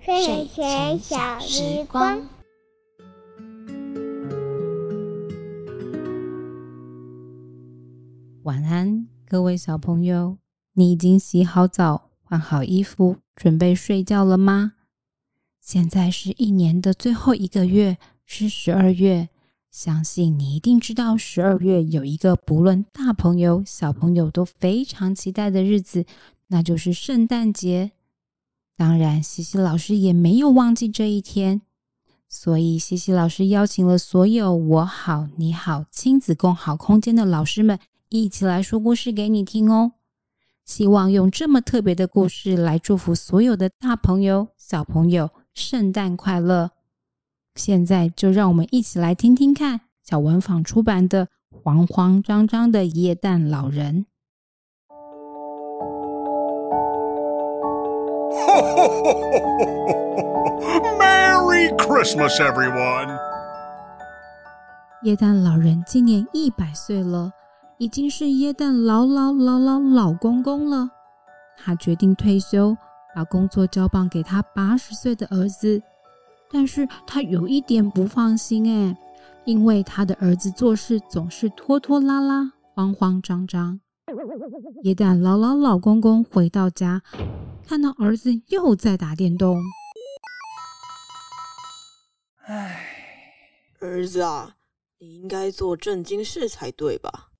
睡前小时光。晚安，各位小朋友，你已经洗好澡、换好衣服，准备睡觉了吗？现在是一年的最后一个月，是十二月。相信你一定知道，十二月有一个不论大朋友、小朋友都非常期待的日子，那就是圣诞节。当然，西西老师也没有忘记这一天，所以西西老师邀请了所有我好、你好、亲子共好空间的老师们一起来说故事给你听哦。希望用这么特别的故事来祝福所有的大朋友、小朋友，圣诞快乐！现在就让我们一起来听听看小文坊出版的《慌慌张张的耶诞老人》。Merry Christmas, everyone！耶诞老人今年一百岁了，已经是耶诞老老老老老公公了。他决定退休，把工作交棒给他八十岁的儿子。但是他有一点不放心哎，因为他的儿子做事总是拖拖拉拉、慌慌张张。耶诞老老老公公回到家，看到儿子又在打电动。唉，儿子啊，你应该做正经事才对吧？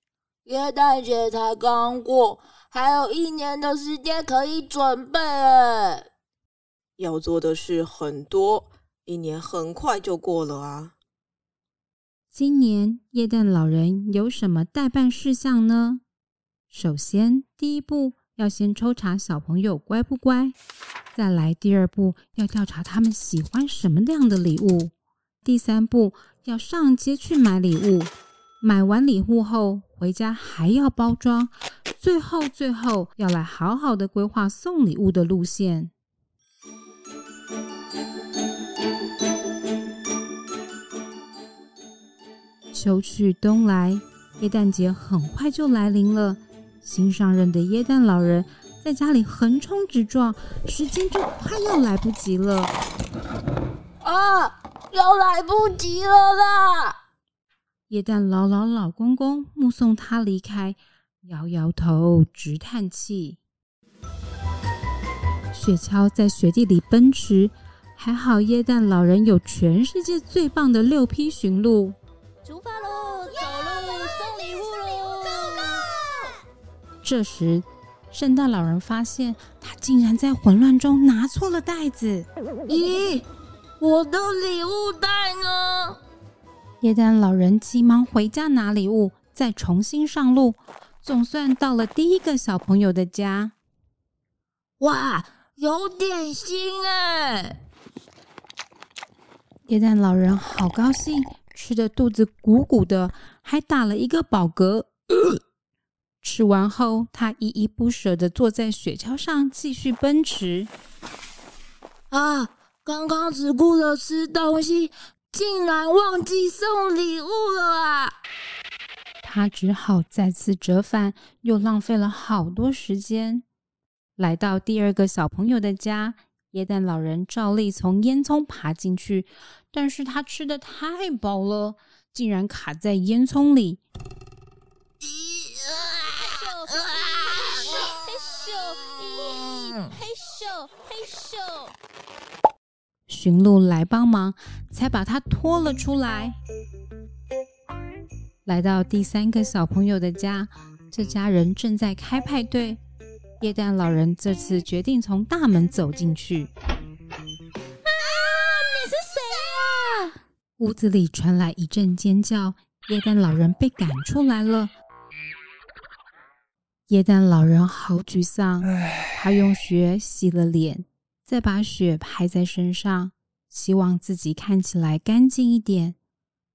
元旦节才刚过，还有一年的时间可以准备哎。要做的事很多。一年很快就过了啊！今年耶诞老人有什么待办事项呢？首先，第一步要先抽查小朋友乖不乖；再来，第二步要调查他们喜欢什么样的礼物；第三步要上街去买礼物；买完礼物后回家还要包装；最后，最后要来好好的规划送礼物的路线。秋去冬来，耶诞节很快就来临了。新上任的耶诞老人在家里横冲直撞，时间就快要来不及了。啊，要来不及了啦！耶诞老老老公公目送他离开，摇摇头，直叹气。雪橇在雪地里奔驰，还好耶诞老人有全世界最棒的六匹驯鹿。出发这时，圣诞老人发现他竟然在混乱中拿错了袋子。咦，我的礼物袋呢？耶诞老人急忙回家拿礼物，再重新上路，总算到了第一个小朋友的家。哇，有点心哎！耶诞老人好高兴。吃的肚子鼓鼓的，还打了一个饱嗝。呃、吃完后，他依依不舍地坐在雪橇上继续奔驰。啊！刚刚只顾着吃东西，竟然忘记送礼物了啊！他只好再次折返，又浪费了好多时间。来到第二个小朋友的家。耶诞老人照例从烟囱爬进去，但是他吃的太饱了，竟然卡在烟囱里。嘿咻！驯鹿来帮忙，才把他拖了出来。来到第三个小朋友的家，这家人正在开派对。液氮老人这次决定从大门走进去。啊！你是谁啊？屋子里传来一阵尖叫，液氮老人被赶出来了。液氮老人好沮丧，他用血洗了脸，再把雪拍在身上，希望自己看起来干净一点。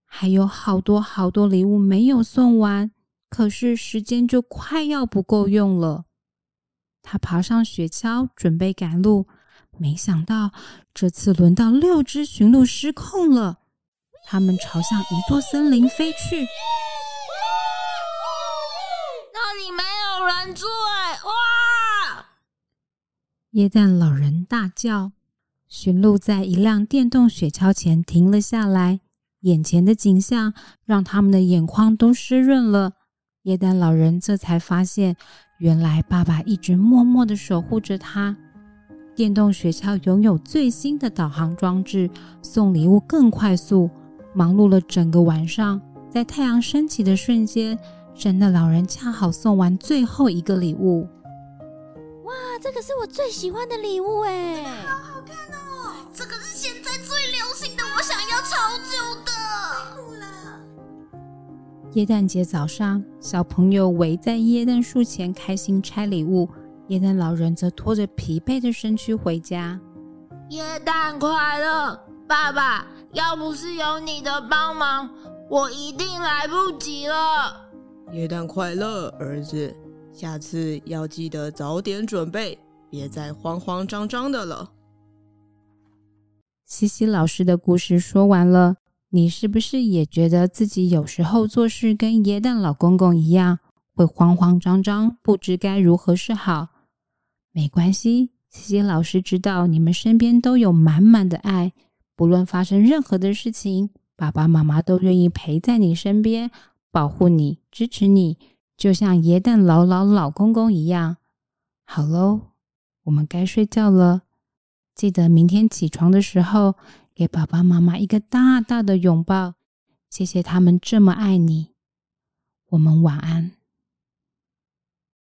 还有好多好多礼物没有送完，可是时间就快要不够用了。他爬上雪橇，准备赶路，没想到这次轮到六只驯鹿失控了，他们朝向一座森林飞去。那里没有人住哎！哇！耶诞老人大叫，驯鹿在一辆电动雪橇前停了下来，眼前的景象让他们的眼眶都湿润了。耶诞老人这才发现，原来爸爸一直默默地守护着他。电动雪橇拥有最新的导航装置，送礼物更快速。忙碌了整个晚上，在太阳升起的瞬间，圣诞老人恰好送完最后一个礼物。哇，这个是我最喜欢的礼物哎！好好看哦！这个是现在最流行的，我想要超久的。耶诞节早上，小朋友围在耶诞树前开心拆礼物，耶诞老人则拖着疲惫的身躯回家。耶诞快乐，爸爸！要不是有你的帮忙，我一定来不及了。耶诞快乐，儿子！下次要记得早点准备，别再慌慌张张的了。西西老师的故事说完了，你是不是也觉得自己有时候做事跟耶诞老公公一样，会慌慌张张，不知该如何是好？没关系，西西老师知道你们身边都有满满的爱。不论发生任何的事情，爸爸妈妈都愿意陪在你身边，保护你，支持你，就像耶诞老老老公公一样。好喽，我们该睡觉了。记得明天起床的时候，给爸爸妈妈一个大大的拥抱，谢谢他们这么爱你。我们晚安。